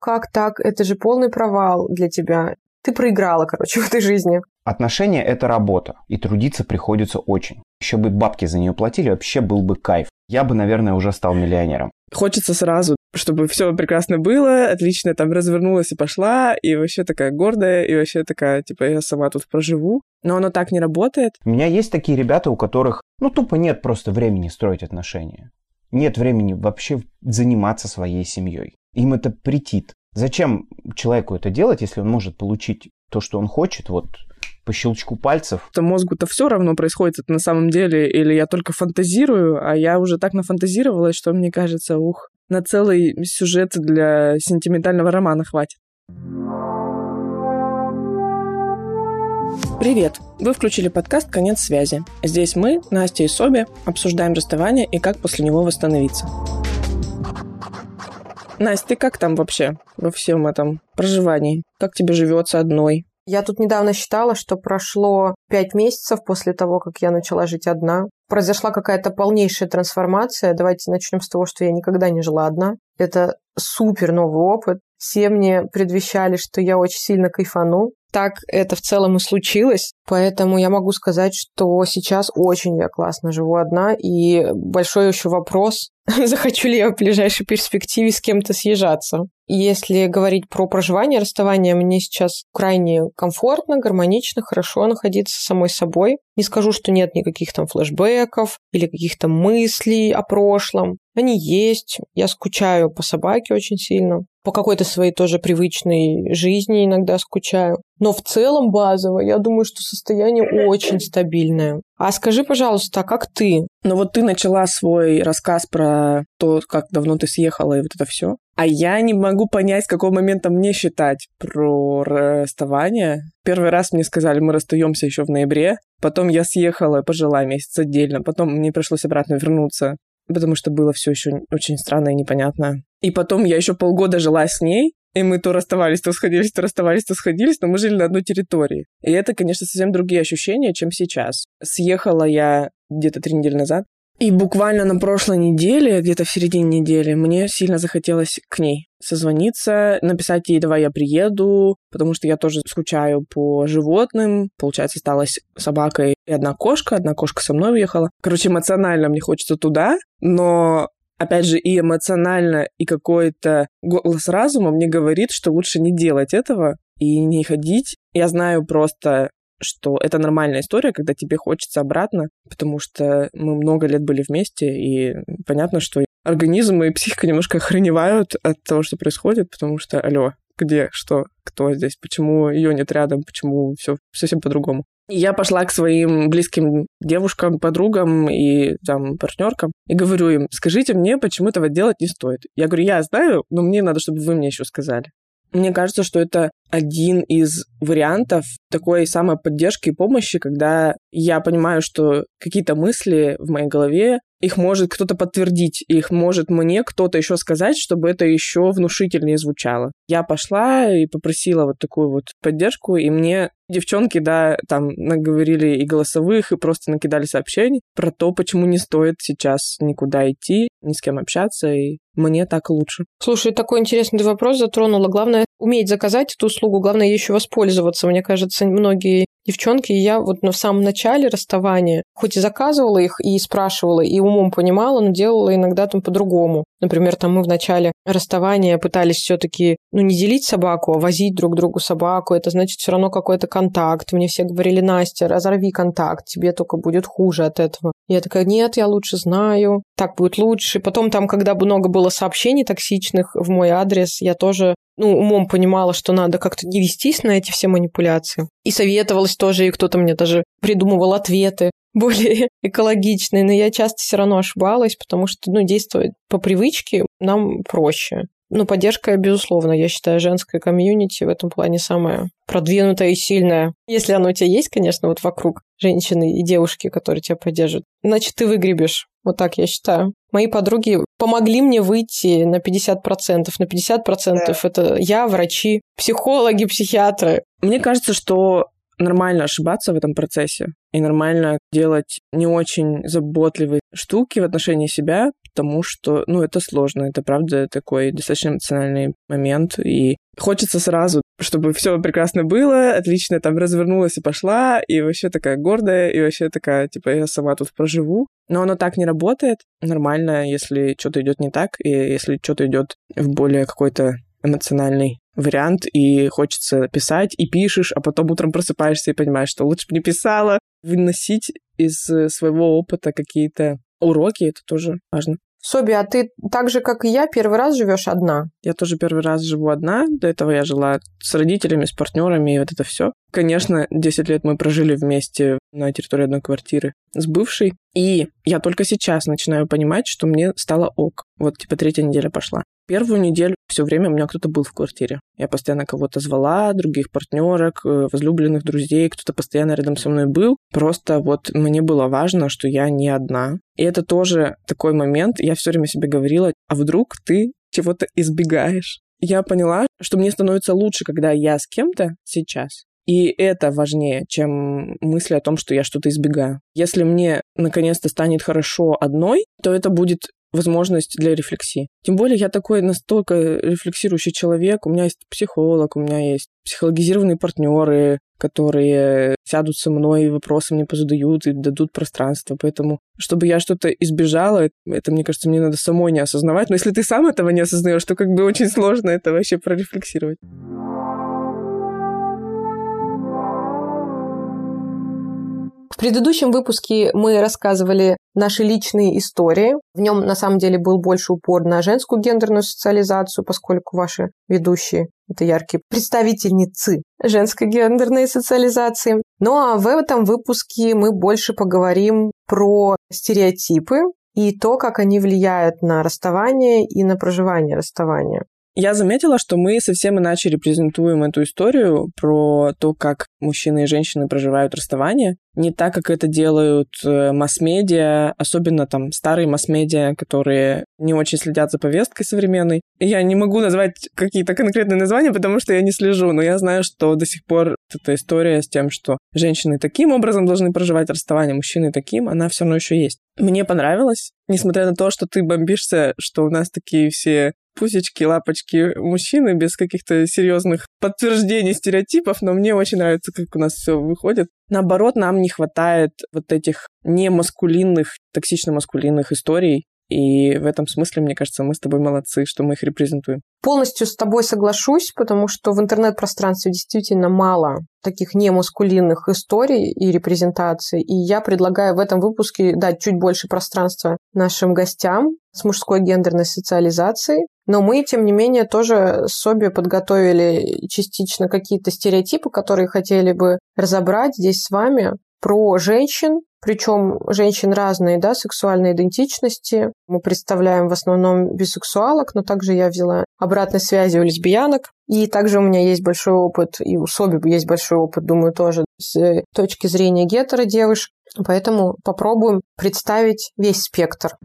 как так, это же полный провал для тебя. Ты проиграла, короче, в этой жизни. Отношения – это работа, и трудиться приходится очень. Еще бы бабки за нее платили, вообще был бы кайф. Я бы, наверное, уже стал миллионером. Хочется сразу, чтобы все прекрасно было, отлично там развернулась и пошла, и вообще такая гордая, и вообще такая, типа, я сама тут проживу. Но оно так не работает. У меня есть такие ребята, у которых, ну, тупо нет просто времени строить отношения. Нет времени вообще заниматься своей семьей. Им это претит. Зачем человеку это делать, если он может получить то, что он хочет, вот по щелчку пальцев. То мозгу-то все равно происходит это на самом деле, или я только фантазирую, а я уже так нафантазировалась, что мне кажется, ух, на целый сюжет для сентиментального романа хватит. Привет! Вы включили подкаст «Конец связи». Здесь мы, Настя и Соби, обсуждаем расставание и как после него восстановиться. Настя, ты как там вообще во всем этом проживании? Как тебе живется одной? Я тут недавно считала, что прошло пять месяцев после того, как я начала жить одна. Произошла какая-то полнейшая трансформация. Давайте начнем с того, что я никогда не жила одна. Это супер новый опыт. Все мне предвещали, что я очень сильно кайфану. Так это в целом и случилось, поэтому я могу сказать, что сейчас очень я классно живу одна, и большой еще вопрос, захочу ли я в ближайшей перспективе с кем-то съезжаться. Если говорить про проживание, расставание, мне сейчас крайне комфортно, гармонично, хорошо находиться самой собой. Не скажу, что нет никаких там флешбеков или каких-то мыслей о прошлом. Они есть. Я скучаю по собаке очень сильно по какой-то своей тоже привычной жизни иногда скучаю. Но в целом базово, я думаю, что состояние очень стабильное. А скажи, пожалуйста, а как ты? Ну вот ты начала свой рассказ про то, как давно ты съехала и вот это все. А я не могу понять, с какого момента мне считать про расставание. Первый раз мне сказали, мы расстаемся еще в ноябре. Потом я съехала, пожила месяц отдельно. Потом мне пришлось обратно вернуться потому что было все еще очень странно и непонятно. И потом я еще полгода жила с ней, и мы то расставались, то сходились, то расставались, то сходились, но мы жили на одной территории. И это, конечно, совсем другие ощущения, чем сейчас. Съехала я где-то три недели назад, и буквально на прошлой неделе, где-то в середине недели, мне сильно захотелось к ней созвониться, написать ей, давай я приеду, потому что я тоже скучаю по животным. Получается, осталась собака и одна кошка. Одна кошка со мной уехала. Короче, эмоционально мне хочется туда, но опять же, и эмоционально, и какой-то голос разума мне говорит, что лучше не делать этого и не ходить. Я знаю просто что это нормальная история, когда тебе хочется обратно, потому что мы много лет были вместе, и понятно, что организм и психика немножко охреневают от того, что происходит, потому что, алло, где, что, кто здесь, почему ее нет рядом, почему все совсем по-другому. Я пошла к своим близким девушкам, подругам и там партнеркам и говорю им, скажите мне, почему этого делать не стоит. Я говорю, я знаю, но мне надо, чтобы вы мне еще сказали. Мне кажется, что это один из вариантов такой самой поддержки и помощи, когда я понимаю, что какие-то мысли в моей голове, их может кто-то подтвердить, их может мне кто-то еще сказать, чтобы это еще внушительнее звучало. Я пошла и попросила вот такую вот поддержку, и мне девчонки, да, там наговорили и голосовых, и просто накидали сообщений про то, почему не стоит сейчас никуда идти, ни с кем общаться, и мне так лучше. Слушай, такой интересный вопрос затронула. Главное уметь заказать эту услугу, главное еще воспользоваться. Мне кажется, многие девчонки, и я вот на самом начале расставания, хоть и заказывала их, и спрашивала, и умом понимала, но делала иногда там по-другому. Например, там мы в начале расставания пытались все-таки, ну, не делить собаку, а возить друг другу собаку. Это значит все равно какой-то контакт. Мне все говорили, Настя, разорви контакт, тебе только будет хуже от этого. Я такая, нет, я лучше знаю, так будет лучше. Потом там, когда много было сообщений токсичных в мой адрес, я тоже ну, умом понимала, что надо как-то не вестись на эти все манипуляции. И советовалась тоже, и кто-то мне даже придумывал ответы более экологичные, но я часто все равно ошибалась, потому что, ну, действовать по привычке нам проще. Ну, поддержка, безусловно, я считаю, женская комьюнити в этом плане самая продвинутая и сильная. Если оно у тебя есть, конечно, вот вокруг женщины и девушки, которые тебя поддерживают, значит, ты выгребешь. Вот так я считаю. Мои подруги помогли мне выйти на 50%. На 50% да. это я, врачи, психологи, психиатры. Мне кажется, что нормально ошибаться в этом процессе и нормально делать не очень заботливые штуки в отношении себя, потому что, ну, это сложно, это правда такой достаточно эмоциональный момент, и хочется сразу, чтобы все прекрасно было, отлично там развернулась и пошла, и вообще такая гордая, и вообще такая, типа, я сама тут проживу. Но оно так не работает. Нормально, если что-то идет не так, и если что-то идет в более какой-то эмоциональный вариант, и хочется писать, и пишешь, а потом утром просыпаешься и понимаешь, что лучше бы не писала. Выносить из своего опыта какие-то уроки, это тоже важно. Соби, а ты так же, как и я, первый раз живешь одна? Я тоже первый раз живу одна. До этого я жила с родителями, с партнерами и вот это все. Конечно, 10 лет мы прожили вместе на территории одной квартиры с бывшей. И я только сейчас начинаю понимать, что мне стало ок. Вот, типа, третья неделя пошла. Первую неделю все время у меня кто-то был в квартире. Я постоянно кого-то звала, других партнерок, э, возлюбленных друзей, кто-то постоянно рядом со мной был. Просто вот мне было важно, что я не одна. И это тоже такой момент, я все время себе говорила, а вдруг ты чего-то избегаешь? Я поняла, что мне становится лучше, когда я с кем-то сейчас, и это важнее, чем мысли о том, что я что-то избегаю. Если мне наконец-то станет хорошо одной, то это будет возможность для рефлексии. Тем более я такой настолько рефлексирующий человек, у меня есть психолог, у меня есть психологизированные партнеры, которые сядут со мной и вопросы мне позадают и дадут пространство. Поэтому, чтобы я что-то избежала, это, мне кажется, мне надо самой не осознавать. Но если ты сам этого не осознаешь, то как бы очень сложно это вообще прорефлексировать. В предыдущем выпуске мы рассказывали наши личные истории. В нем на самом деле был больше упор на женскую гендерную социализацию, поскольку ваши ведущие это яркие представительницы женской гендерной социализации. Ну а в этом выпуске мы больше поговорим про стереотипы и то, как они влияют на расставание и на проживание расставания. Я заметила, что мы совсем иначе репрезентуем эту историю про то, как мужчины и женщины проживают расставание. Не так, как это делают э, масс-медиа, особенно там старые масс-медиа, которые не очень следят за повесткой современной. Я не могу назвать какие-то конкретные названия, потому что я не слежу, но я знаю, что до сих пор эта история с тем, что женщины таким образом должны проживать расставание, мужчины таким, она все равно еще есть. Мне понравилось, несмотря на то, что ты бомбишься, что у нас такие все пусечки, лапочки мужчины без каких-то серьезных подтверждений стереотипов, но мне очень нравится, как у нас все выходит. Наоборот, нам не хватает вот этих немаскулинных, токсично-маскулинных историй, и в этом смысле, мне кажется, мы с тобой молодцы, что мы их репрезентуем. Полностью с тобой соглашусь, потому что в интернет-пространстве действительно мало таких немаскулинных историй и репрезентаций. И я предлагаю в этом выпуске дать чуть больше пространства нашим гостям с мужской гендерной социализацией. Но мы, тем не менее, тоже с подготовили частично какие-то стереотипы, которые хотели бы разобрать здесь с вами про женщин, причем женщин разные, да, сексуальной идентичности. Мы представляем в основном бисексуалок, но также я взяла обратной связи у лесбиянок. И также у меня есть большой опыт, и у Соби есть большой опыт, думаю, тоже с точки зрения гетеро девушек. Поэтому попробуем представить весь спектр.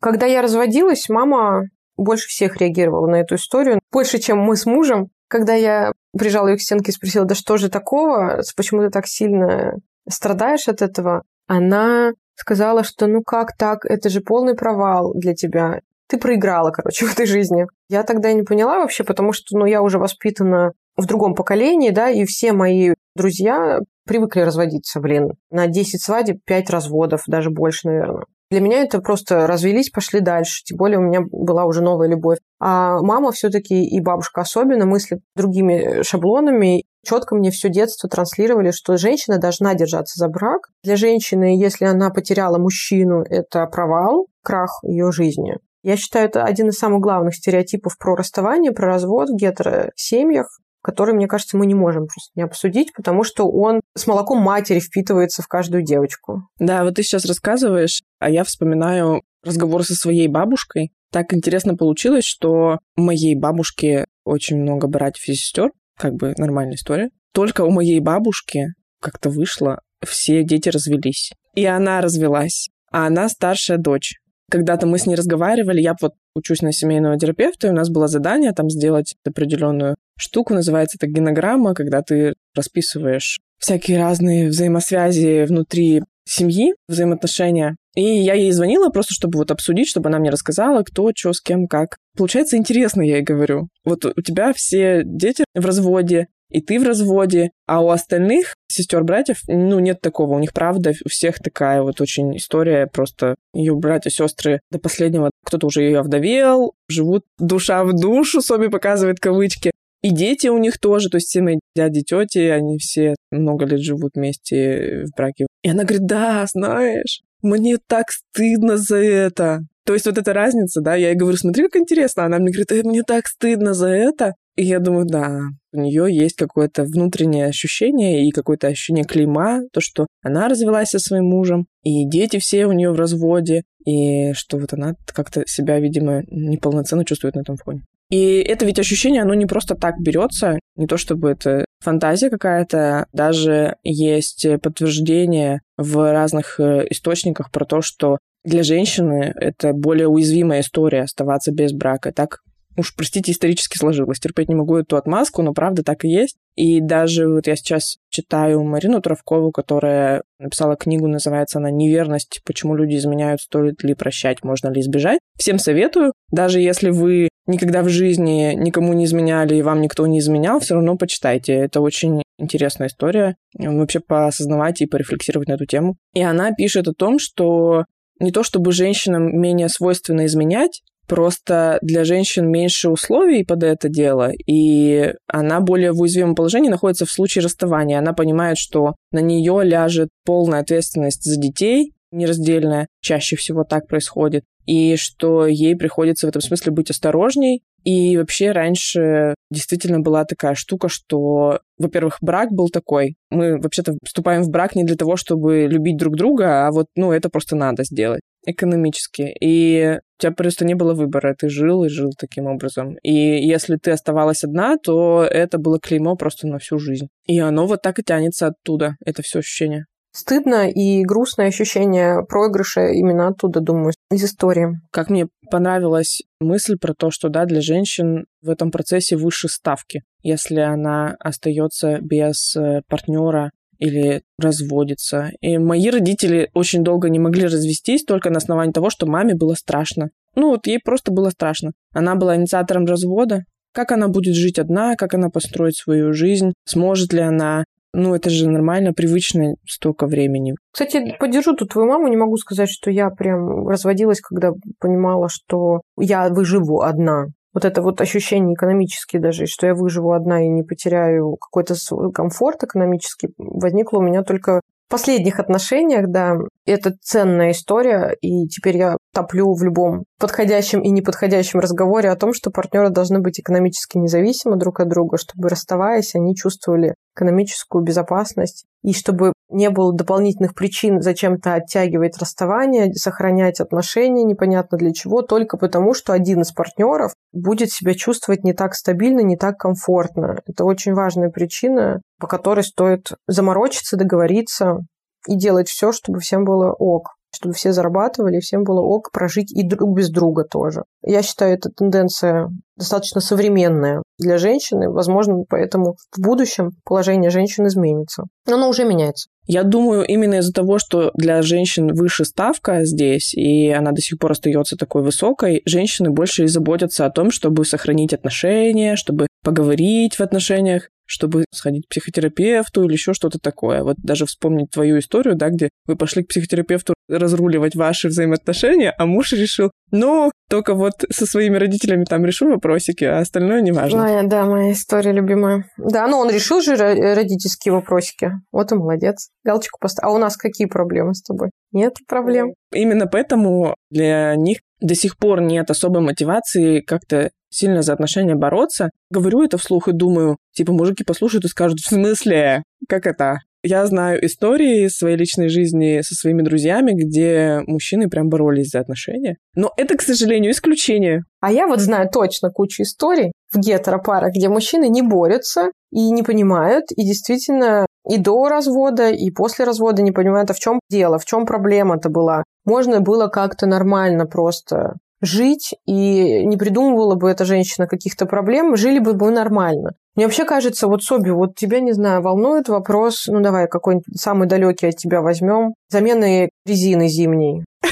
Когда я разводилась, мама больше всех реагировала на эту историю. Больше, чем мы с мужем. Когда я прижала ее к стенке и спросила, да что же такого, почему ты так сильно страдаешь от этого, она сказала, что ну как так, это же полный провал для тебя. Ты проиграла, короче, в этой жизни. Я тогда не поняла вообще, потому что ну, я уже воспитана в другом поколении, да, и все мои друзья привыкли разводиться, блин. На 10 свадеб 5 разводов, даже больше, наверное. Для меня это просто развелись, пошли дальше. Тем более у меня была уже новая любовь. А мама все-таки и бабушка особенно мыслят другими шаблонами. Четко мне все детство транслировали, что женщина должна держаться за брак. Для женщины, если она потеряла мужчину, это провал, крах ее жизни. Я считаю, это один из самых главных стереотипов про расставание, про развод в гетеросемьях который, мне кажется, мы не можем просто не обсудить, потому что он с молоком матери впитывается в каждую девочку. Да, вот ты сейчас рассказываешь, а я вспоминаю разговор со своей бабушкой. Так интересно получилось, что моей бабушки очень много братьев и сестер, как бы нормальная история. Только у моей бабушки как-то вышло, все дети развелись. И она развелась, а она старшая дочь. Когда-то мы с ней разговаривали, я вот учусь на семейного терапевта, и у нас было задание там сделать определенную штуку, называется это генограмма, когда ты расписываешь всякие разные взаимосвязи внутри семьи, взаимоотношения. И я ей звонила просто, чтобы вот обсудить, чтобы она мне рассказала, кто, что, с кем, как. Получается интересно, я ей говорю. Вот у тебя все дети в разводе, и ты в разводе, а у остальных сестер-братьев, ну, нет такого. У них, правда, у всех такая вот очень история. Просто ее братья-сестры до последнего, кто-то уже ее овдовел, живут душа в душу, Соби показывает кавычки. И дети у них тоже, то есть все мои дяди, тети, они все много лет живут вместе в браке. И она говорит, да, знаешь, мне так стыдно за это. То есть вот эта разница, да, я ей говорю, смотри, как интересно. Она мне говорит, мне так стыдно за это. И я думаю, да, у нее есть какое-то внутреннее ощущение и какое-то ощущение клейма, то, что она развелась со своим мужем, и дети все у нее в разводе, и что вот она как-то себя, видимо, неполноценно чувствует на этом фоне. И это ведь ощущение, оно не просто так берется, не то чтобы это фантазия какая-то, даже есть подтверждение в разных э, источниках про то, что для женщины это более уязвимая история оставаться без брака. Так уж, простите, исторически сложилось. Терпеть не могу эту отмазку, но правда так и есть. И даже вот я сейчас читаю Марину Травкову, которая написала книгу, называется она «Неверность. Почему люди изменяют, стоит ли прощать, можно ли избежать». Всем советую, даже если вы никогда в жизни никому не изменяли и вам никто не изменял, все равно почитайте. Это очень интересная история. Вообще поосознавать и порефлексировать на эту тему. И она пишет о том, что не то чтобы женщинам менее свойственно изменять, Просто для женщин меньше условий под это дело, и она более в уязвимом положении находится в случае расставания. Она понимает, что на нее ляжет полная ответственность за детей, нераздельная, чаще всего так происходит, и что ей приходится в этом смысле быть осторожней. И вообще раньше действительно была такая штука, что, во-первых, брак был такой. Мы вообще-то вступаем в брак не для того, чтобы любить друг друга, а вот, ну, это просто надо сделать экономически. И у тебя просто не было выбора. Ты жил и жил таким образом. И если ты оставалась одна, то это было клеймо просто на всю жизнь. И оно вот так и тянется оттуда, это все ощущение. Стыдно и грустное ощущение проигрыша именно оттуда, думаю, из истории. Как мне понравилась мысль про то, что да, для женщин в этом процессе выше ставки. Если она остается без э, партнера или разводится. И мои родители очень долго не могли развестись только на основании того, что маме было страшно. Ну вот ей просто было страшно. Она была инициатором развода. Как она будет жить одна, как она построит свою жизнь, сможет ли она ну, это же нормально, привычно столько времени. Кстати, поддержу тут твою маму. Не могу сказать, что я прям разводилась, когда понимала, что я выживу одна вот это вот ощущение экономически даже, что я выживу одна и не потеряю какой-то свой комфорт экономический, возникло у меня только в последних отношениях, да, это ценная история, и теперь я топлю в любом подходящем и неподходящем разговоре о том, что партнеры должны быть экономически независимы друг от друга, чтобы расставаясь, они чувствовали экономическую безопасность, и чтобы не было дополнительных причин зачем-то оттягивать расставание, сохранять отношения непонятно для чего, только потому, что один из партнеров будет себя чувствовать не так стабильно, не так комфортно. Это очень важная причина, по которой стоит заморочиться, договориться и делать все, чтобы всем было ок чтобы все зарабатывали, всем было ок прожить и друг без друга тоже. Я считаю, эта тенденция достаточно современная для женщины. Возможно, поэтому в будущем положение женщин изменится. Но оно уже меняется. Я думаю, именно из-за того, что для женщин выше ставка здесь, и она до сих пор остается такой высокой, женщины больше и заботятся о том, чтобы сохранить отношения, чтобы поговорить в отношениях, чтобы сходить к психотерапевту или еще что-то такое. Вот даже вспомнить твою историю, да, где вы пошли к психотерапевту разруливать ваши взаимоотношения, а муж решил, ну, только вот со своими родителями там решу вопросики, а остальное не важно. Моя, да, моя история любимая. Да, ну он решил же родительские вопросики. Вот и молодец. Галочку поставил. А у нас какие проблемы с тобой? Нет проблем. Именно поэтому для них до сих пор нет особой мотивации как-то сильно за отношения бороться. Говорю это вслух и думаю, типа, мужики послушают и скажут, в смысле? Как это? Я знаю истории из своей личной жизни со своими друзьями, где мужчины прям боролись за отношения. Но это, к сожалению, исключение. А я вот знаю точно кучу историй в гетеропарах, где мужчины не борются и не понимают, и действительно и до развода, и после развода не понимают, а в чем дело, в чем проблема-то была. Можно было как-то нормально просто жить, и не придумывала бы эта женщина каких-то проблем, жили бы мы нормально. Мне вообще кажется, вот, Соби, вот тебя, не знаю, волнует вопрос, ну давай какой-нибудь самый далекий от тебя возьмем, замены резины зимней.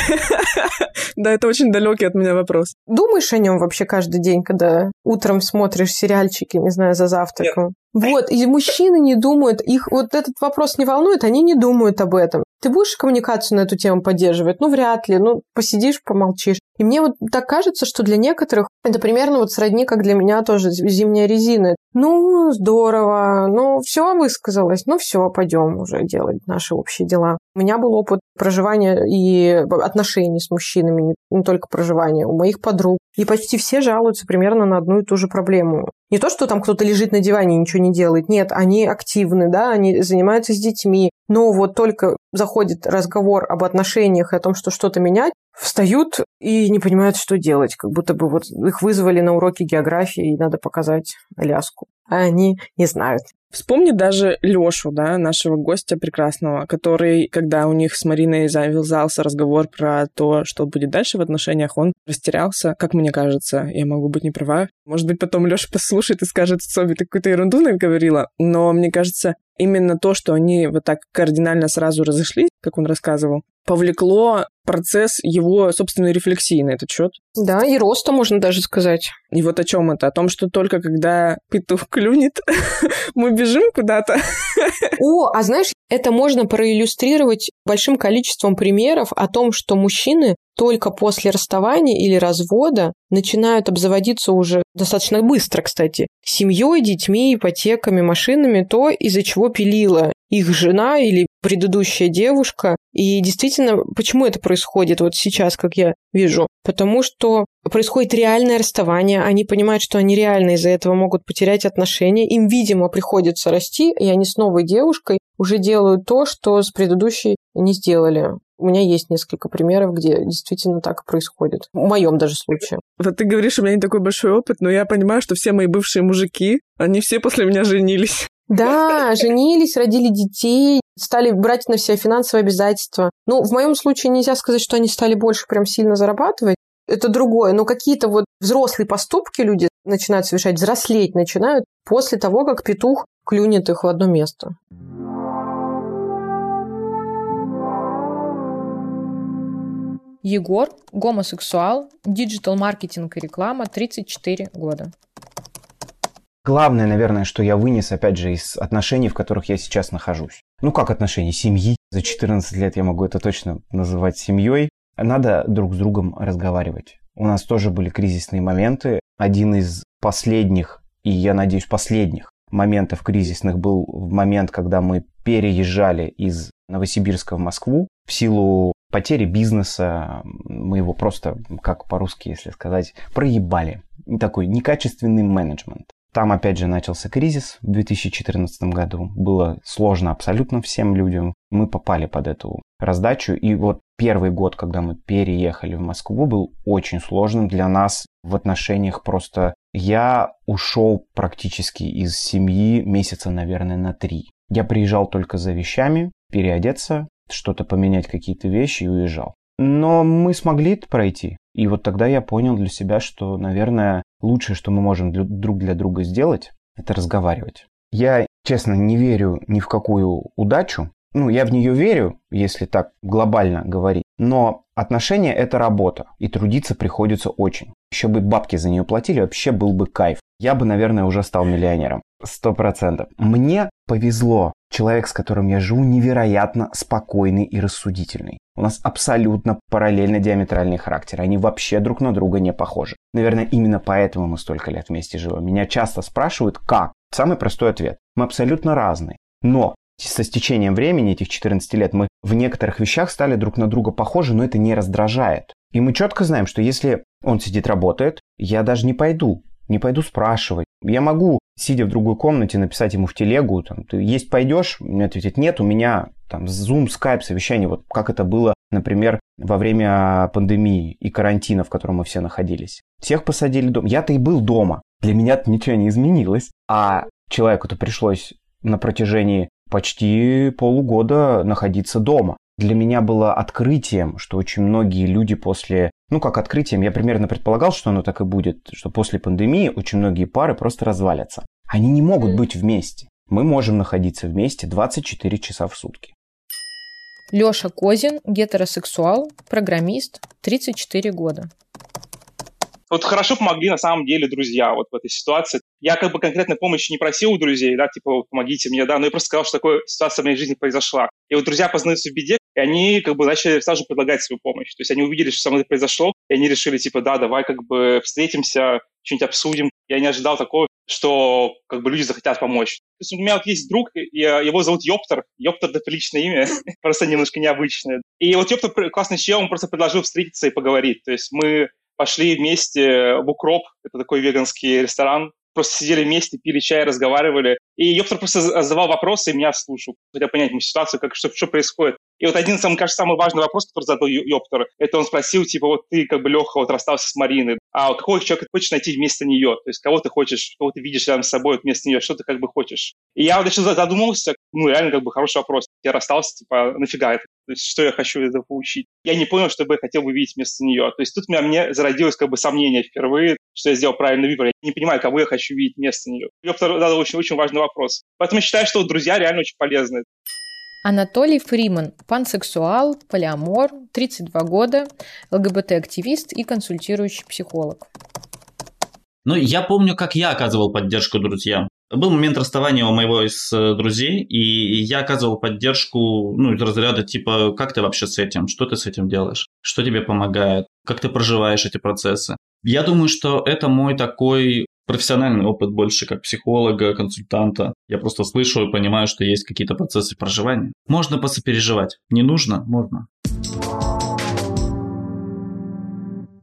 Да, это очень далекий от меня вопрос. Думаешь о нем вообще каждый день, когда утром смотришь сериальчики, не знаю, за завтраком? Вот, и мужчины не думают, их вот этот вопрос не волнует, они не думают об этом. Ты будешь коммуникацию на эту тему поддерживать? Ну, вряд ли. Ну, посидишь, помолчишь. И мне вот так кажется, что для некоторых это примерно вот сродни, как для меня тоже зимняя резина. Ну, здорово, ну, все высказалось, ну, все, пойдем уже делать наши общие дела. У меня был опыт проживания и отношений с мужчинами, не только проживания, у моих подруг. И почти все жалуются примерно на одну и ту же проблему. Не то, что там кто-то лежит на диване и ничего не делает. Нет, они активны, да, они занимаются с детьми. Но вот только заходит разговор об отношениях и о том, что что-то менять, встают и не понимают, что делать. Как будто бы вот их вызвали на уроки географии, и надо показать Аляску. А они не знают. Вспомни даже Лёшу, да, нашего гостя прекрасного, который, когда у них с Мариной завязался разговор про то, что будет дальше в отношениях, он растерялся, как мне кажется. Я могу быть не права. Может быть, потом Лёша послушает и скажет, Соби, ты какую-то ерунду говорила. Но мне кажется, именно то, что они вот так кардинально сразу разошлись, как он рассказывал, повлекло процесс его собственной рефлексии на этот счет. Да, и роста, можно даже сказать. И вот о чем это? О том, что только когда петух клюнет, мы бежим куда-то. О, а знаешь, это можно проиллюстрировать большим количеством примеров о том, что мужчины только после расставания или развода начинают обзаводиться уже достаточно быстро, кстати, семьей, детьми, ипотеками, машинами, то, из-за чего пилила их жена или предыдущая девушка. И действительно, почему это происходит вот сейчас, как я вижу? Потому что происходит реальное расставание, они понимают, что они реально из-за этого могут потерять отношения, им, видимо, приходится расти, и они с новой девушкой уже делают то, что с предыдущей не сделали. У меня есть несколько примеров, где действительно так происходит. В моем даже случае. Вот ты говоришь, у меня не такой большой опыт, но я понимаю, что все мои бывшие мужики, они все после меня женились. Да, женились, родили детей, стали брать на себя финансовые обязательства. Ну, в моем случае нельзя сказать, что они стали больше прям сильно зарабатывать. Это другое. Но какие-то вот взрослые поступки люди начинают совершать, взрослеть начинают после того, как петух клюнет их в одно место. Егор, гомосексуал, digital-маркетинг и реклама, 34 года. Главное, наверное, что я вынес, опять же, из отношений, в которых я сейчас нахожусь. Ну, как отношения? Семьи. За 14 лет я могу это точно называть семьей. Надо друг с другом разговаривать. У нас тоже были кризисные моменты. Один из последних, и я надеюсь, последних моментов кризисных был в момент, когда мы переезжали из Новосибирска в Москву. В силу потери бизнеса мы его просто, как по-русски, если сказать, проебали. Такой некачественный менеджмент. Там опять же начался кризис в 2014 году. Было сложно абсолютно всем людям. Мы попали под эту раздачу. И вот первый год, когда мы переехали в Москву, был очень сложным для нас в отношениях. Просто я ушел практически из семьи месяца, наверное, на три. Я приезжал только за вещами, переодеться, что-то поменять, какие-то вещи и уезжал. Но мы смогли это пройти. И вот тогда я понял для себя, что, наверное, лучшее, что мы можем друг для друга сделать, это разговаривать. Я, честно, не верю ни в какую удачу. Ну, я в нее верю, если так глобально говорить. Но отношения – это работа, и трудиться приходится очень. Еще бы бабки за нее платили, вообще был бы кайф. Я бы, наверное, уже стал миллионером. Сто процентов. Мне повезло. Человек, с которым я живу, невероятно спокойный и рассудительный. У нас абсолютно параллельно диаметральные характеры. Они вообще друг на друга не похожи. Наверное, именно поэтому мы столько лет вместе живем. Меня часто спрашивают, как? Самый простой ответ. Мы абсолютно разные. Но со стечением времени, этих 14 лет, мы в некоторых вещах стали друг на друга похожи, но это не раздражает. И мы четко знаем, что если он сидит работает, я даже не пойду, не пойду спрашивать. Я могу, сидя в другой комнате, написать ему в телегу, там, ты есть пойдешь? Мне ответить, нет, у меня там Zoom, Skype, совещание, вот как это было, например, во время пандемии и карантина, в котором мы все находились. Всех посадили дома. Я-то и был дома. Для меня ничего не изменилось. А человеку-то пришлось на протяжении почти полугода находиться дома. Для меня было открытием, что очень многие люди после... Ну, как открытием, я примерно предполагал, что оно так и будет, что после пандемии очень многие пары просто развалятся. Они не могут быть вместе. Мы можем находиться вместе 24 часа в сутки. Лёша Козин, гетеросексуал, программист, 34 года. Вот хорошо помогли на самом деле друзья вот в этой ситуации. Я как бы конкретной помощи не просил у друзей, да, типа, вот, помогите мне, да, но я просто сказал, что такая ситуация в моей жизни произошла. И вот друзья познаются в беде, и они как бы начали сразу предлагать свою помощь. То есть они увидели, что со мной произошло, и они решили, типа, да, давай как бы встретимся, что-нибудь обсудим. Я не ожидал такого, что как бы люди захотят помочь. То есть у меня вот есть друг, э, его зовут Йоптер. Йоптер — это личное имя, просто немножко необычное. И вот Йоптер классный чел, он просто предложил встретиться и поговорить. То есть мы пошли вместе в Укроп, это такой веганский ресторан, просто сидели вместе, пили чай, разговаривали. И Йоптер просто задавал вопросы, и меня слушал, хотел понять мою ситуацию, как, что, что происходит. И вот один, самый, кажется, самый важный вопрос, который задал Йоптер, это он спросил, типа, вот ты, как бы, Леха, вот расстался с Мариной, а вот какого человека ты хочешь найти вместо нее? То есть кого ты хочешь, кого ты видишь рядом с собой вот вместо нее, что ты как бы хочешь? И я вот еще задумался, ну, реально, как бы, хороший вопрос. Я расстался, типа, нафига это? То есть что я хочу это получить? Я не понял, что бы я хотел бы видеть вместо нее. То есть тут у меня мне зародилось как бы сомнение впервые, что я сделал правильный выбор. Я не понимаю, кого я хочу видеть вместо нее. Йоптер задал очень-очень важный вопрос. Поэтому я считаю, что друзья реально очень полезны. Анатолий Фриман, пансексуал, полиамор, 32 года, ЛГБТ-активист и консультирующий психолог. Ну, я помню, как я оказывал поддержку друзьям. Был момент расставания у моего из э, друзей, и я оказывал поддержку, ну, из разряда типа, как ты вообще с этим, что ты с этим делаешь, что тебе помогает, как ты проживаешь эти процессы. Я думаю, что это мой такой профессиональный опыт больше как психолога, консультанта. Я просто слышу и понимаю, что есть какие-то процессы проживания. Можно посопереживать. Не нужно? Можно.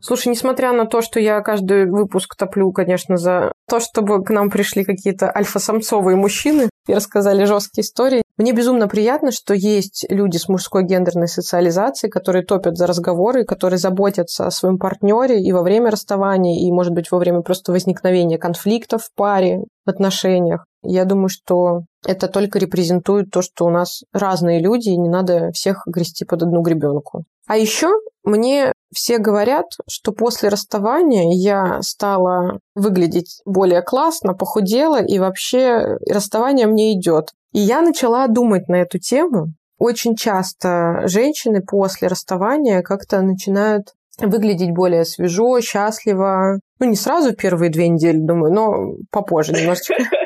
Слушай, несмотря на то, что я каждый выпуск топлю, конечно, за то, чтобы к нам пришли какие-то альфа-самцовые мужчины и рассказали жесткие истории, мне безумно приятно, что есть люди с мужской гендерной социализацией, которые топят за разговоры, которые заботятся о своем партнере и во время расставания, и, может быть, во время просто возникновения конфликтов в паре, в отношениях. Я думаю, что это только репрезентует то, что у нас разные люди, и не надо всех грести под одну гребенку. А еще мне все говорят, что после расставания я стала выглядеть более классно, похудела, и вообще расставание мне идет. И я начала думать на эту тему. Очень часто женщины после расставания как-то начинают выглядеть более свежо, счастливо. Ну, не сразу первые две недели, думаю, но попозже немножечко.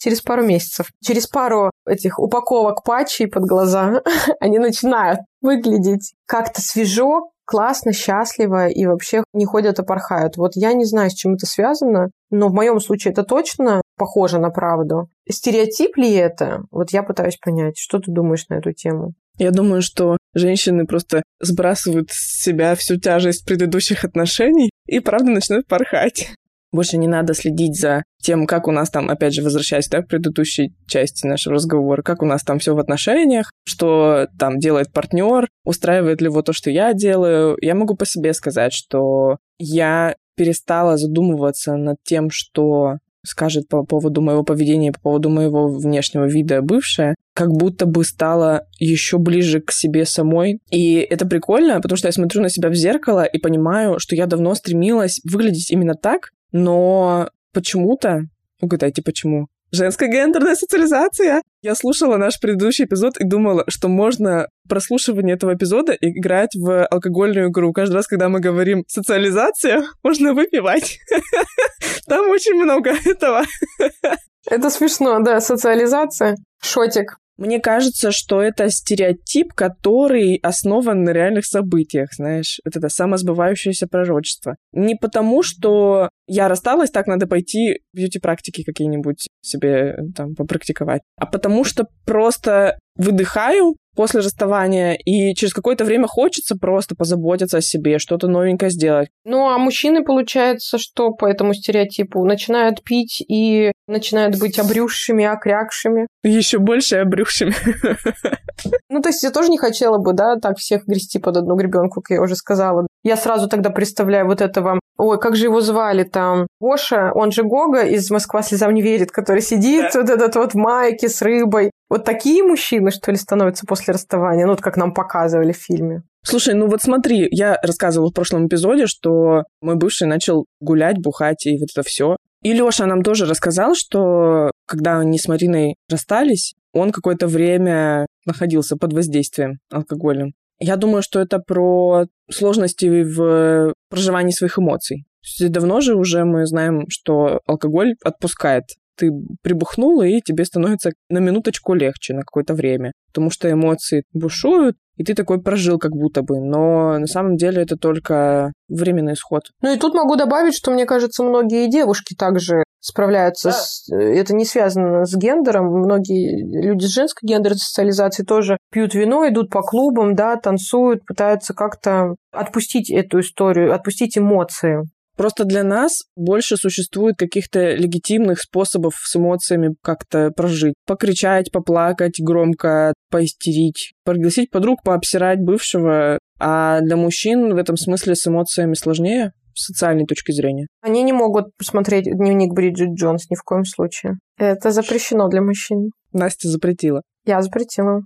Через пару месяцев. Через пару этих упаковок патчей под глаза они начинают выглядеть как-то свежо, классно, счастливо и вообще не ходят, а порхают. Вот я не знаю, с чем это связано, но в моем случае это точно похоже на правду. Стереотип ли это? Вот я пытаюсь понять, что ты думаешь на эту тему? Я думаю, что женщины просто сбрасывают с себя всю тяжесть предыдущих отношений и правда начинают порхать. Больше не надо следить за тем, как у нас там, опять же, возвращаясь да, к предыдущей части нашего разговора, как у нас там все в отношениях, что там делает партнер, устраивает ли его то, что я делаю. Я могу по себе сказать, что я перестала задумываться над тем, что скажет по поводу моего поведения, по поводу моего внешнего вида бывшая, как будто бы стала еще ближе к себе самой. И это прикольно, потому что я смотрю на себя в зеркало и понимаю, что я давно стремилась выглядеть именно так, но почему-то, угадайте почему, женская гендерная социализация. Я слушала наш предыдущий эпизод и думала, что можно прослушивание этого эпизода играть в алкогольную игру. Каждый раз, когда мы говорим «социализация», можно выпивать. Там очень много этого. Это смешно, да, социализация. Шотик. Мне кажется, что это стереотип, который основан на реальных событиях, знаешь, это самосбывающееся пророчество. Не потому, что я рассталась, так надо пойти бьюти-практики какие-нибудь себе там попрактиковать, а потому что просто выдыхаю, после расставания, и через какое-то время хочется просто позаботиться о себе, что-то новенькое сделать. Ну, а мужчины, получается, что по этому стереотипу начинают пить и начинают быть обрюзшими, окрякшими. Еще больше обрюзшими. Ну, то есть я тоже не хотела бы, да, так всех грести под одну гребенку, как я уже сказала. Я сразу тогда представляю вот этого, ой, как же его звали там, Гоша, он же Гога из «Москва слезам не верит», который сидит вот этот вот в майке с рыбой. Вот такие мужчины, что ли, становятся после расставания, ну, вот как нам показывали в фильме. Слушай, ну вот смотри, я рассказывала в прошлом эпизоде, что мой бывший начал гулять, бухать и вот это все. И Леша нам тоже рассказал, что когда они с Мариной расстались, он какое-то время находился под воздействием алкогольным. Я думаю, что это про сложности в проживании своих эмоций. Давно же уже мы знаем, что алкоголь отпускает. Ты прибухнул, и тебе становится на минуточку легче на какое-то время, потому что эмоции бушуют, и ты такой прожил как будто бы. Но на самом деле это только временный исход. Ну и тут могу добавить, что, мне кажется, многие девушки также справляются да. с... Это не связано с гендером. Многие люди с женской гендерной социализацией тоже пьют вино, идут по клубам, да, танцуют, пытаются как-то отпустить эту историю, отпустить эмоции. Просто для нас больше существует каких-то легитимных способов с эмоциями как-то прожить. Покричать, поплакать громко, поистерить, пригласить подруг, пообсирать бывшего. А для мужчин в этом смысле с эмоциями сложнее с социальной точки зрения. Они не могут посмотреть дневник Бриджит Джонс ни в коем случае. Это запрещено для мужчин. Настя запретила. Я запретила.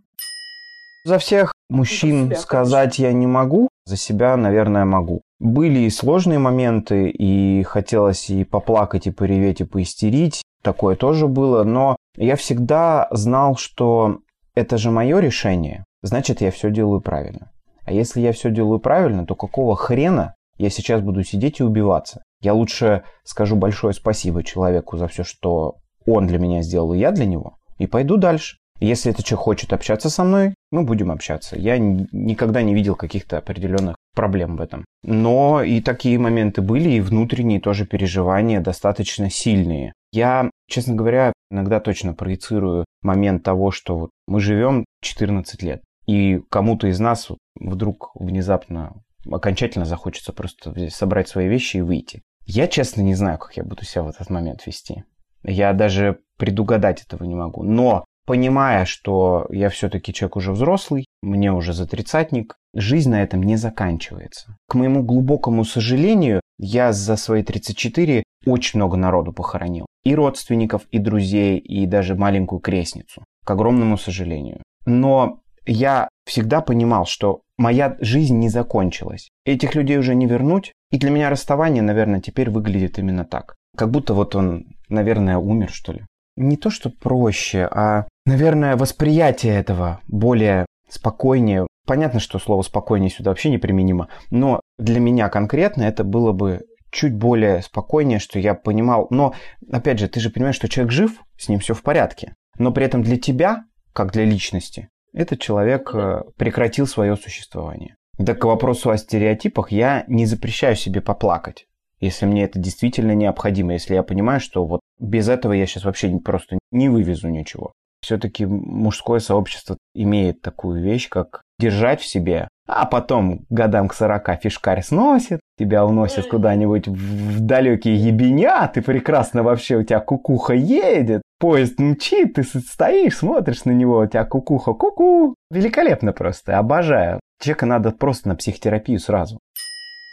За всех мужчин себя, сказать конечно. я не могу, за себя, наверное, могу. Были и сложные моменты, и хотелось и поплакать, и пореветь, и поистерить. Такое тоже было, но я всегда знал, что это же мое решение, значит, я все делаю правильно. А если я все делаю правильно, то какого хрена я сейчас буду сидеть и убиваться? Я лучше скажу большое спасибо человеку за все, что он для меня сделал, и я для него, и пойду дальше. Если этот человек хочет общаться со мной, мы будем общаться. Я никогда не видел каких-то определенных проблем в этом. Но и такие моменты были, и внутренние тоже переживания достаточно сильные. Я, честно говоря, иногда точно проецирую момент того, что вот мы живем 14 лет, и кому-то из нас вдруг внезапно окончательно захочется просто собрать свои вещи и выйти. Я, честно, не знаю, как я буду себя в этот момент вести. Я даже предугадать этого не могу. Но понимая, что я все-таки человек уже взрослый, мне уже за тридцатник, жизнь на этом не заканчивается. К моему глубокому сожалению, я за свои 34 очень много народу похоронил. И родственников, и друзей, и даже маленькую крестницу. К огромному сожалению. Но я всегда понимал, что моя жизнь не закончилась. Этих людей уже не вернуть. И для меня расставание, наверное, теперь выглядит именно так. Как будто вот он, наверное, умер, что ли не то что проще, а, наверное, восприятие этого более спокойнее. Понятно, что слово «спокойнее» сюда вообще не применимо, но для меня конкретно это было бы чуть более спокойнее, что я понимал. Но, опять же, ты же понимаешь, что человек жив, с ним все в порядке. Но при этом для тебя, как для личности, этот человек э, прекратил свое существование. Так к вопросу о стереотипах я не запрещаю себе поплакать если мне это действительно необходимо, если я понимаю, что вот без этого я сейчас вообще просто не вывезу ничего. Все-таки мужское сообщество имеет такую вещь, как держать в себе, а потом годам к 40 фишкарь сносит, тебя уносит куда-нибудь в далекие ебеня, ты прекрасно вообще, у тебя кукуха едет, поезд мчит, ты стоишь, смотришь на него, у тебя кукуха, куку. Великолепно просто, обожаю. Человека надо просто на психотерапию сразу.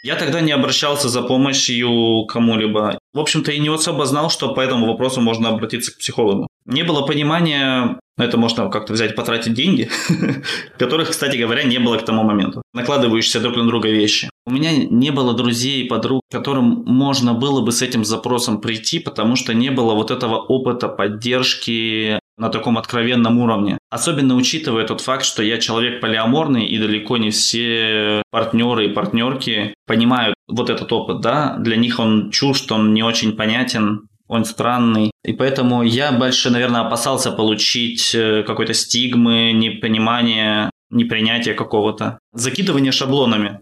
Я тогда не обращался за помощью кому-либо. В общем-то, и не особо знал, что по этому вопросу можно обратиться к психологу. Не было понимания, ну, это можно как-то взять, потратить деньги, которых, кстати говоря, не было к тому моменту. Накладывающиеся друг на друга вещи. У меня не было друзей, подруг, которым можно было бы с этим запросом прийти, потому что не было вот этого опыта поддержки на таком откровенном уровне. Особенно учитывая тот факт, что я человек полиаморный, и далеко не все партнеры и партнерки понимают вот этот опыт, да, для них он чужд, он не очень понятен, он странный. И поэтому я больше, наверное, опасался получить э, какой-то стигмы, непонимание, непринятие какого-то. Закидывание шаблонами.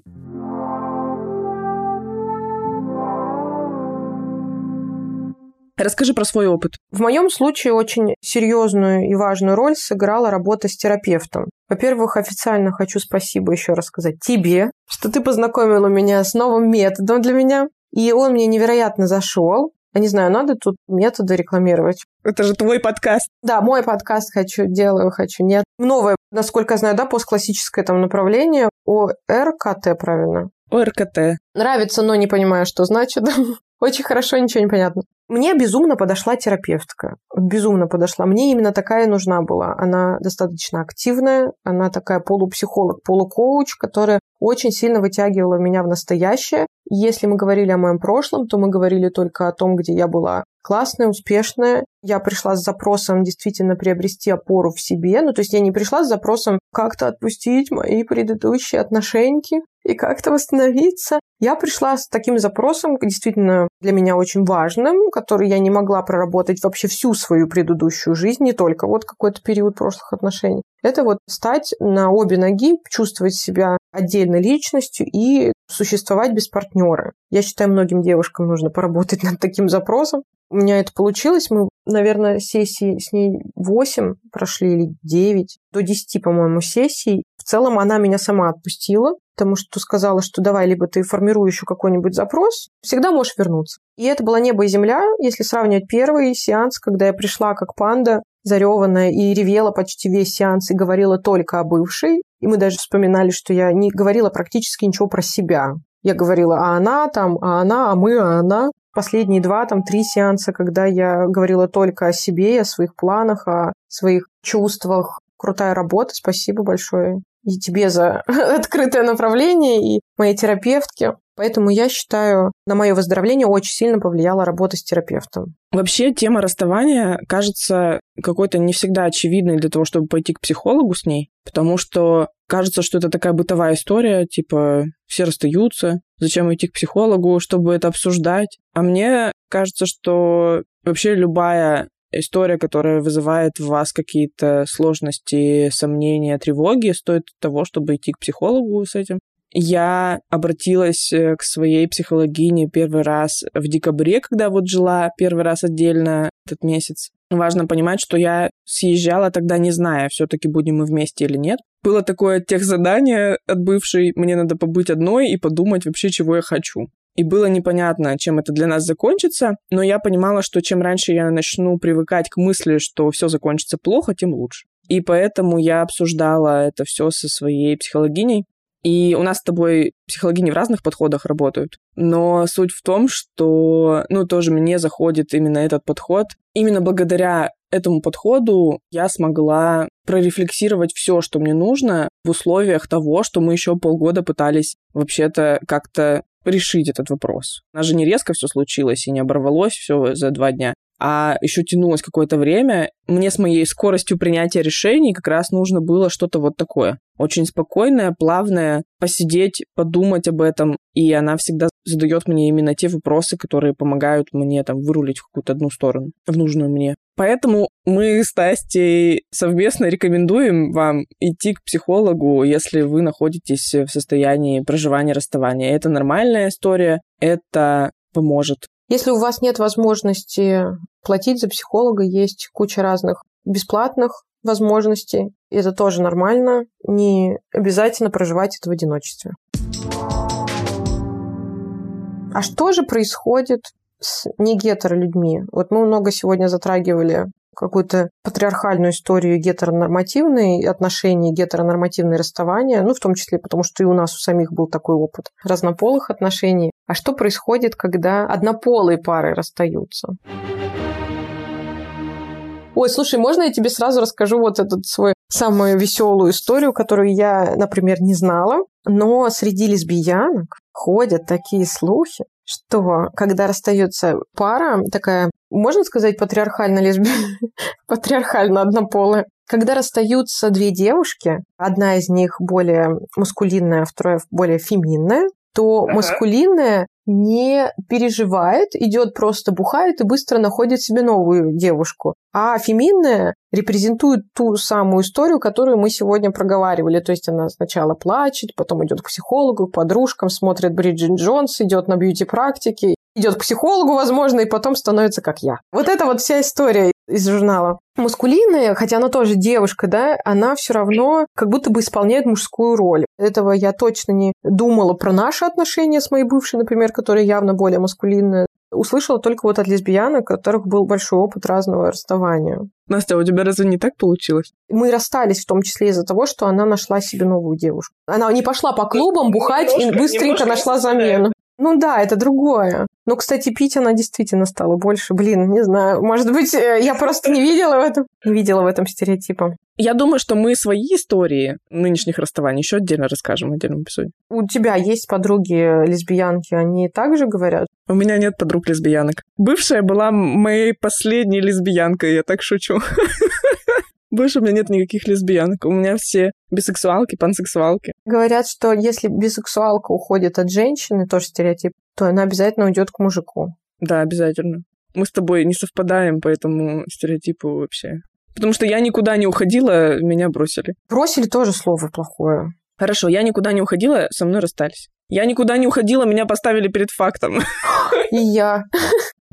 Расскажи про свой опыт. В моем случае очень серьезную и важную роль сыграла работа с терапевтом. Во-первых, официально хочу спасибо еще раз сказать тебе, что ты познакомила меня с новым методом для меня. И он мне невероятно зашел. Я не знаю, надо тут методы рекламировать. Это же твой подкаст. Да, мой подкаст хочу, делаю, хочу, нет. Новое, насколько я знаю, да, постклассическое там направление. ОРКТ, правильно? ОРКТ. Нравится, но не понимаю, что значит. Очень хорошо, ничего не понятно. Мне безумно подошла терапевтка. Безумно подошла. Мне именно такая нужна была. Она достаточно активная, она такая полупсихолог, полукоуч, которая очень сильно вытягивала меня в настоящее. Если мы говорили о моем прошлом, то мы говорили только о том, где я была классная, успешная. Я пришла с запросом действительно приобрести опору в себе. Ну, то есть я не пришла с запросом как-то отпустить мои предыдущие отношения и как-то восстановиться. Я пришла с таким запросом, действительно для меня очень важным, который я не могла проработать вообще всю свою предыдущую жизнь, не только вот какой-то период прошлых отношений. Это вот стать на обе ноги, чувствовать себя отдельной личностью и существовать без партнера. Я считаю, многим девушкам нужно поработать над таким запросом. У меня это получилось. Мы, наверное, сессии с ней 8 прошли или 9. До 10, по-моему, сессий. В целом она меня сама отпустила, потому что сказала, что давай, либо ты формируешь какой-нибудь запрос, всегда можешь вернуться. И это было небо и земля, если сравнивать первый сеанс, когда я пришла как панда, зареванная и ревела почти весь сеанс и говорила только о бывшей. И мы даже вспоминали, что я не говорила практически ничего про себя. Я говорила, а она там, а она, а мы, а она. Последние два, там, три сеанса, когда я говорила только о себе, о своих планах, о своих чувствах. Крутая работа, спасибо большое и тебе за открытое направление, и моей терапевтке. Поэтому я считаю, на мое выздоровление очень сильно повлияла работа с терапевтом. Вообще тема расставания кажется какой-то не всегда очевидной для того, чтобы пойти к психологу с ней, потому что кажется, что это такая бытовая история, типа все расстаются, зачем идти к психологу, чтобы это обсуждать. А мне кажется, что вообще любая история, которая вызывает в вас какие-то сложности, сомнения, тревоги, стоит того, чтобы идти к психологу с этим. Я обратилась э, к своей психологине первый раз в декабре, когда вот жила первый раз отдельно этот месяц. Важно понимать, что я съезжала тогда, не зная, все-таки будем мы вместе или нет. Было такое техзадание от бывшей, мне надо побыть одной и подумать вообще, чего я хочу. И было непонятно, чем это для нас закончится, но я понимала, что чем раньше я начну привыкать к мысли, что все закончится плохо, тем лучше. И поэтому я обсуждала это все со своей психологиней. И у нас с тобой психологини в разных подходах работают. Но суть в том, что, ну, тоже мне заходит именно этот подход. Именно благодаря этому подходу я смогла прорефлексировать все, что мне нужно в условиях того, что мы еще полгода пытались вообще-то как-то решить этот вопрос. У нас же не резко все случилось и не оборвалось все за два дня, а еще тянулось какое-то время. Мне с моей скоростью принятия решений как раз нужно было что-то вот такое. Очень спокойное, плавное, посидеть, подумать об этом. И она всегда задает мне именно те вопросы, которые помогают мне там вырулить в какую-то одну сторону, в нужную мне. Поэтому мы с Настей совместно рекомендуем вам идти к психологу, если вы находитесь в состоянии проживания расставания. Это нормальная история, это поможет если у вас нет возможности платить за психолога, есть куча разных бесплатных возможностей. Это тоже нормально. Не обязательно проживать это в одиночестве. А что же происходит с негетеролюдьми? Вот мы много сегодня затрагивали какую-то патриархальную историю гетеронормативные отношения, гетеронормативные расставания, ну, в том числе потому, что и у нас у самих был такой опыт разнополых отношений. А что происходит, когда однополые пары расстаются? Ой, слушай, можно я тебе сразу расскажу вот эту свою самую веселую историю, которую я, например, не знала, но среди лесбиянок ходят такие слухи, что когда расстается пара, такая, можно сказать, патриархально лесби... патриархально однополая, когда расстаются две девушки, одна из них более маскулинная, вторая более феминная, то ага. маскулинная не переживает, идет просто бухает и быстро находит себе новую девушку. А феминная репрезентует ту самую историю, которую мы сегодня проговаривали. То есть она сначала плачет, потом идет к психологу, к подружкам, смотрит Бриджит Джонс, идет на бьюти-практики, идет к психологу, возможно, и потом становится как я. Вот это вот вся история из журнала. Маскулинная, хотя она тоже девушка, да, она все равно как будто бы исполняет мужскую роль. Этого я точно не думала про наши отношения с моей бывшей, например, которая явно более маскулинная. Услышала только вот от лесбиянок, у которых был большой опыт разного расставания. Настя, а у тебя разве не так получилось? Мы расстались в том числе из-за того, что она нашла себе новую девушку. Она не пошла по клубам бухать немножко, и быстренько нашла замену. Ну да, это другое. Но, кстати, пить она действительно стала больше. Блин, не знаю. Может быть, э, я просто не видела в этом, не видела в этом стереотипа. Я думаю, что мы свои истории нынешних расставаний еще отдельно расскажем в отдельном эпизоде. У тебя есть подруги лесбиянки, они также говорят? У меня нет подруг лесбиянок. Бывшая была моей последней лесбиянкой, я так шучу. Больше у меня нет никаких лесбиянок. У меня все бисексуалки, пансексуалки. Говорят, что если бисексуалка уходит от женщины, тоже стереотип, то она обязательно уйдет к мужику. Да, обязательно. Мы с тобой не совпадаем по этому стереотипу вообще. Потому что я никуда не уходила, меня бросили. Бросили тоже слово плохое. Хорошо, я никуда не уходила, со мной расстались. Я никуда не уходила, меня поставили перед фактом. И я.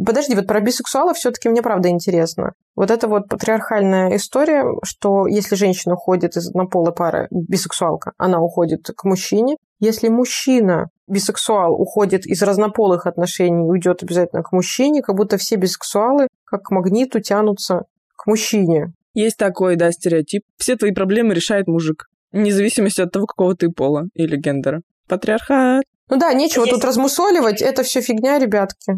Подожди, вот про бисексуалов все-таки мне правда интересно. Вот это вот патриархальная история, что если женщина уходит из однополой пары, бисексуалка, она уходит к мужчине. Если мужчина, бисексуал, уходит из разнополых отношений и уйдет обязательно к мужчине, как будто все бисексуалы как к магниту тянутся к мужчине. Есть такой, да, стереотип. Все твои проблемы решает мужик. Вне зависимости от того, какого ты пола или гендера. Патриархат. Ну да, нечего Есть... тут размусоливать, это все фигня, ребятки.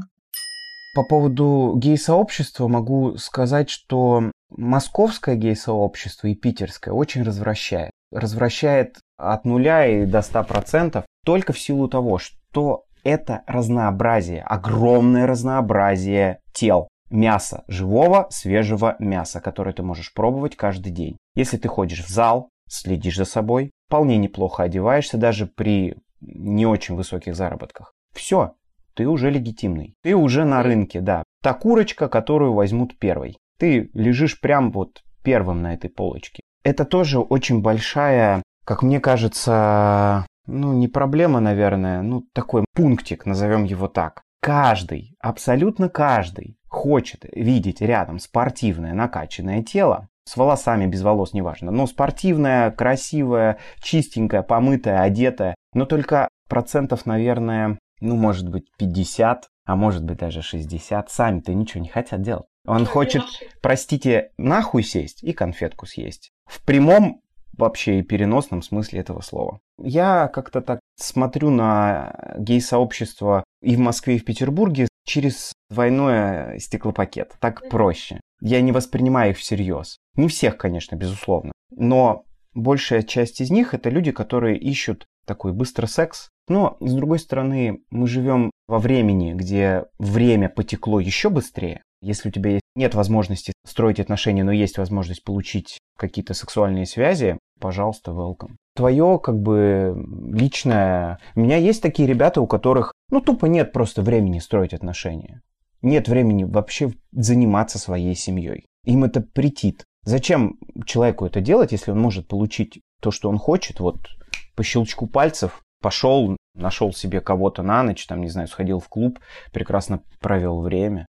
По поводу гей-сообщества могу сказать, что московское гей-сообщество и питерское очень развращает. Развращает от нуля и до ста процентов только в силу того, что это разнообразие, огромное разнообразие тел. Мяса, живого, свежего мяса, которое ты можешь пробовать каждый день. Если ты ходишь в зал, следишь за собой, вполне неплохо одеваешься даже при не очень высоких заработках. Все, ты уже легитимный. Ты уже на рынке, да. Та курочка, которую возьмут первой. Ты лежишь прям вот первым на этой полочке. Это тоже очень большая, как мне кажется, ну не проблема, наверное, ну такой пунктик, назовем его так. Каждый, абсолютно каждый хочет видеть рядом спортивное накачанное тело, с волосами, без волос, неважно, но спортивное, красивое, чистенькое, помытое, одетое, но только процентов, наверное, ну, может быть, 50, а может быть даже 60, сами-то ничего не хотят делать. Он хочет, простите, нахуй сесть и конфетку съесть. В прямом вообще и переносном смысле этого слова. Я как-то так смотрю на гей-сообщество и в Москве, и в Петербурге через двойное стеклопакет. Так проще. Я не воспринимаю их всерьез. Не всех, конечно, безусловно. Но большая часть из них это люди, которые ищут такой быстрый секс. Но, с другой стороны, мы живем во времени, где время потекло еще быстрее. Если у тебя нет возможности строить отношения, но есть возможность получить какие-то сексуальные связи, пожалуйста, welcome. Твое, как бы, личное... У меня есть такие ребята, у которых, ну, тупо нет просто времени строить отношения. Нет времени вообще заниматься своей семьей. Им это претит. Зачем человеку это делать, если он может получить то, что он хочет, вот по щелчку пальцев пошел, нашел себе кого-то на ночь, там, не знаю, сходил в клуб, прекрасно провел время.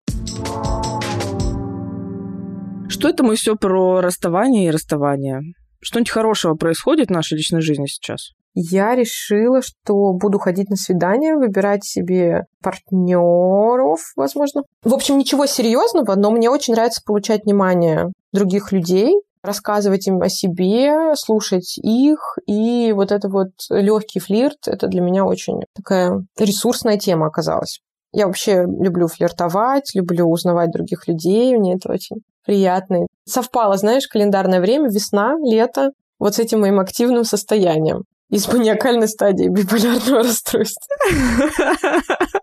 Что это мы все про расставание и расставание? Что-нибудь хорошего происходит в нашей личной жизни сейчас? Я решила, что буду ходить на свидания, выбирать себе партнеров, возможно. В общем, ничего серьезного, но мне очень нравится получать внимание других людей, рассказывать им о себе, слушать их, и вот это вот легкий флирт, это для меня очень такая ресурсная тема оказалась. Я вообще люблю флиртовать, люблю узнавать других людей, мне это очень приятно. Совпало, знаешь, календарное время, весна, лето, вот с этим моим активным состоянием из маниакальной стадии биполярного расстройства.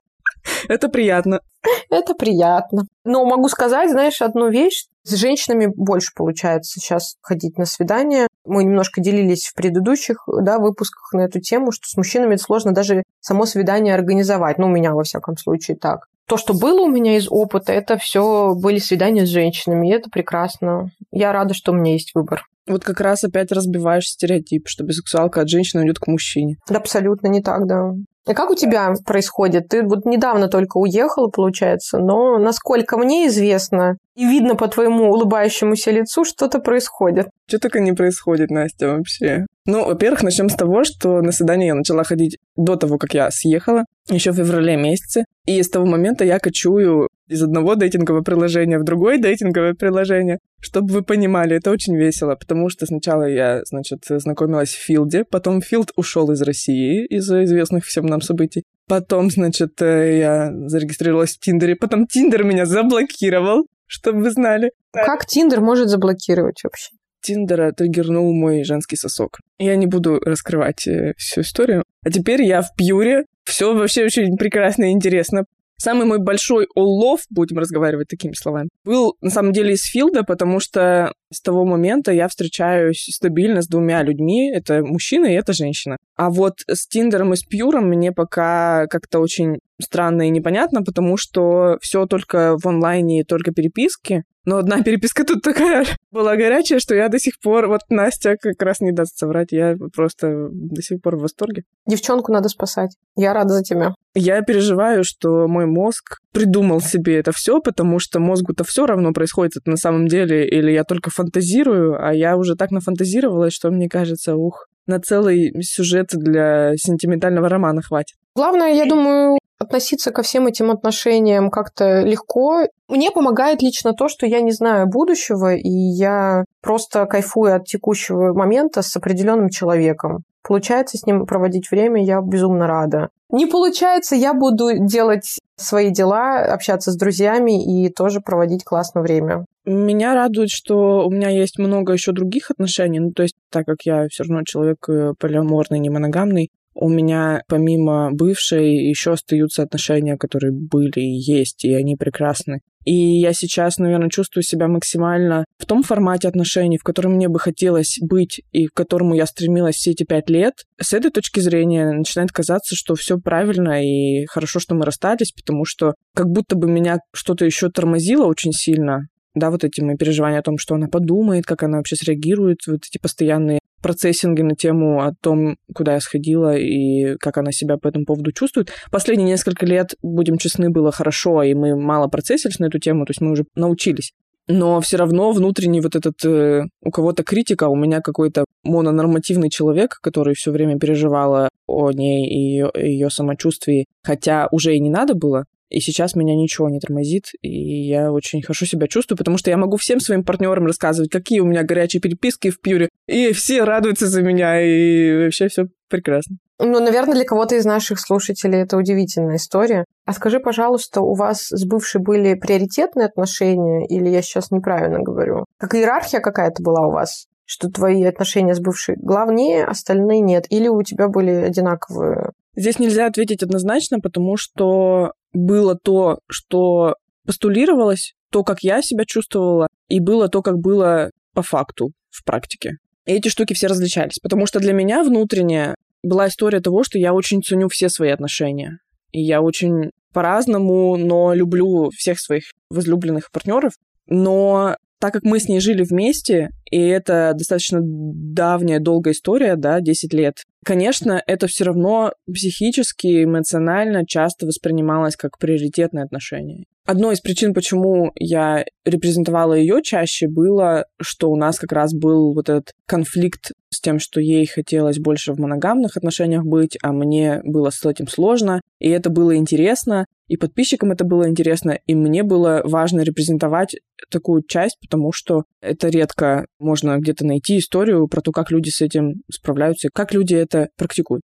Это приятно. Это приятно. Но могу сказать, знаешь, одну вещь. С женщинами больше получается сейчас ходить на свидания. Мы немножко делились в предыдущих да, выпусках на эту тему, что с мужчинами сложно даже само свидание организовать. Ну, у меня, во всяком случае, так. То, что было у меня из опыта, это все были свидания с женщинами, и это прекрасно. Я рада, что у меня есть выбор. Вот как раз опять разбиваешь стереотип, что бисексуалка от женщины идет к мужчине. Да, абсолютно не так, да. А как у тебя происходит? Ты вот недавно только уехала, получается, но насколько мне известно, и видно по твоему улыбающемуся лицу, что-то происходит. Что только не происходит, Настя, вообще. Ну, во-первых, начнем с того, что на свидание я начала ходить до того, как я съехала, еще в феврале месяце. И с того момента я кочую из одного дейтингового приложения в другое дейтинговое приложение. Чтобы вы понимали, это очень весело, потому что сначала я, значит, знакомилась в Филде, потом Филд ушел из России из-за известных всем нам событий. Потом, значит, э, я зарегистрировалась в Тиндере. Потом Тиндер меня заблокировал, чтобы вы знали. Как Тиндер может заблокировать вообще? Тиндера триггернул мой женский сосок. Я не буду раскрывать э, всю историю. А теперь я в Пьюре. Все вообще очень прекрасно и интересно. Самый мой большой улов, будем разговаривать такими словами, был на самом деле из Филда, потому что с того момента я встречаюсь стабильно с двумя людьми. Это мужчина и это женщина. А вот с Тиндером и с Пьюром мне пока как-то очень странно и непонятно, потому что все только в онлайне, только переписки. Но одна переписка тут такая была горячая, что я до сих пор... Вот Настя как раз не даст соврать. Я просто до сих пор в восторге. Девчонку надо спасать. Я рада за тебя. Я переживаю, что мой мозг придумал себе это все, потому что мозгу-то все равно происходит это на самом деле, или я только фантазирую, а я уже так нафантазировалась, что мне кажется, ух, на целый сюжет для сентиментального романа хватит. Главное, я думаю, относиться ко всем этим отношениям как-то легко. Мне помогает лично то, что я не знаю будущего, и я просто кайфую от текущего момента с определенным человеком. Получается с ним проводить время, я безумно рада. Не получается, я буду делать свои дела, общаться с друзьями и тоже проводить классное время. Меня радует, что у меня есть много еще других отношений. Ну, то есть, так как я все равно человек э, полиаморный, не моногамный, у меня помимо бывшей еще остаются отношения, которые были и есть, и они прекрасны. И я сейчас, наверное, чувствую себя максимально в том формате отношений, в котором мне бы хотелось быть и к которому я стремилась все эти пять лет. С этой точки зрения начинает казаться, что все правильно и хорошо, что мы расстались, потому что как будто бы меня что-то еще тормозило очень сильно, да, вот эти мои переживания о том, что она подумает, как она вообще среагирует, вот эти постоянные процессинги на тему о том, куда я сходила и как она себя по этому поводу чувствует. Последние несколько лет, будем честны, было хорошо, и мы мало процессились на эту тему, то есть мы уже научились. Но все равно внутренний вот этот э, у кого-то критика, у меня какой-то мононормативный человек, который все время переживала о ней и ее самочувствии, хотя уже и не надо было, и сейчас меня ничего не тормозит, и я очень хорошо себя чувствую, потому что я могу всем своим партнерам рассказывать, какие у меня горячие переписки в Пьюре, и все радуются за меня, и вообще все прекрасно. Ну, наверное, для кого-то из наших слушателей это удивительная история. А скажи, пожалуйста, у вас с бывшей были приоритетные отношения, или я сейчас неправильно говорю? Как иерархия какая-то была у вас? Что твои отношения с бывшей главнее, остальные нет? Или у тебя были одинаковые? Здесь нельзя ответить однозначно, потому что было то, что постулировалось, то, как я себя чувствовала, и было то, как было по факту в практике. И эти штуки все различались, потому что для меня внутренне была история того, что я очень ценю все свои отношения. И я очень по-разному, но люблю всех своих возлюбленных партнеров. Но так как мы с ней жили вместе, и это достаточно давняя, долгая история, да, 10 лет, конечно, это все равно психически, эмоционально часто воспринималось как приоритетное отношение. Одной из причин, почему я репрезентовала ее чаще, было, что у нас как раз был вот этот конфликт с тем, что ей хотелось больше в моногамных отношениях быть, а мне было с этим сложно, и это было интересно, и подписчикам это было интересно, и мне было важно репрезентовать такую часть, потому что это редко можно где-то найти историю про то, как люди с этим справляются, как люди это практикуют.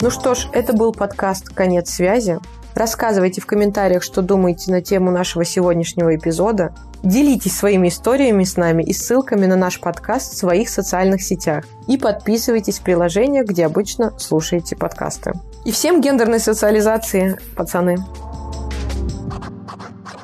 Ну что ж, это был подкаст «Конец связи». Рассказывайте в комментариях, что думаете на тему нашего сегодняшнего эпизода. Делитесь своими историями с нами и ссылками на наш подкаст в своих социальных сетях. И подписывайтесь в приложениях, где обычно слушаете подкасты. И всем гендерной социализации, пацаны! Thank you.